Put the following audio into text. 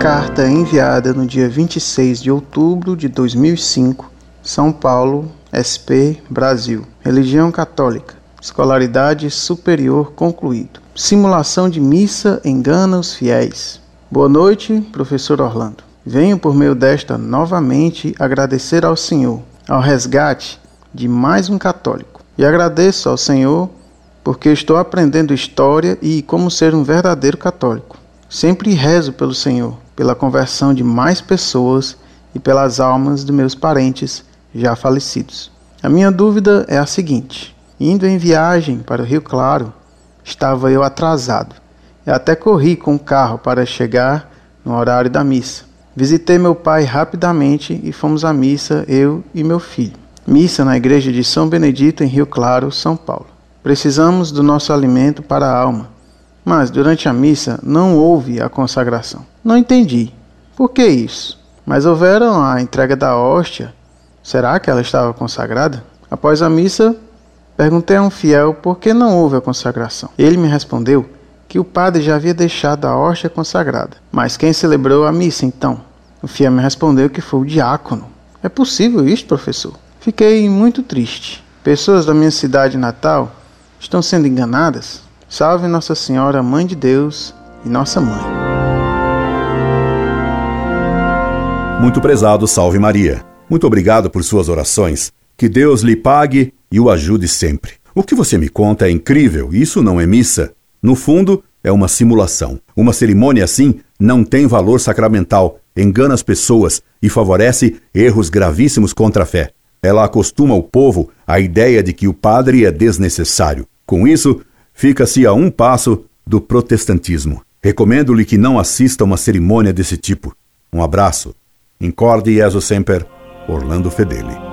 Carta enviada no dia 26 de outubro de 2005, São Paulo, SP, Brasil. Religião católica. Escolaridade superior concluído. Simulação de missa engana os fiéis. Boa noite, professor Orlando. Venho por meio desta novamente agradecer ao Senhor, ao resgate de mais um católico. E agradeço ao Senhor porque estou aprendendo história e como ser um verdadeiro católico. Sempre rezo pelo Senhor, pela conversão de mais pessoas e pelas almas de meus parentes já falecidos. A minha dúvida é a seguinte: indo em viagem para o Rio Claro, estava eu atrasado. e até corri com o carro para chegar no horário da missa. Visitei meu pai rapidamente e fomos à missa, eu e meu filho. Missa na igreja de São Benedito, em Rio Claro, São Paulo. Precisamos do nosso alimento para a alma mas durante a missa não houve a consagração. Não entendi. Por que isso? Mas houveram a entrega da hóstia. Será que ela estava consagrada? Após a missa, perguntei a um fiel por que não houve a consagração. Ele me respondeu que o padre já havia deixado a hóstia consagrada. Mas quem celebrou a missa então? O fiel me respondeu que foi o diácono. É possível isso, professor? Fiquei muito triste. Pessoas da minha cidade natal estão sendo enganadas? Salve Nossa Senhora, Mãe de Deus e Nossa Mãe. Muito prezado, Salve Maria. Muito obrigado por suas orações. Que Deus lhe pague e o ajude sempre. O que você me conta é incrível, isso não é missa. No fundo, é uma simulação. Uma cerimônia assim não tem valor sacramental, engana as pessoas e favorece erros gravíssimos contra a fé. Ela acostuma o povo à ideia de que o padre é desnecessário. Com isso, fica-se a um passo do protestantismo. Recomendo-lhe que não assista a uma cerimônia desse tipo. Um abraço. Incorde Jesus Semper, Orlando Fedeli.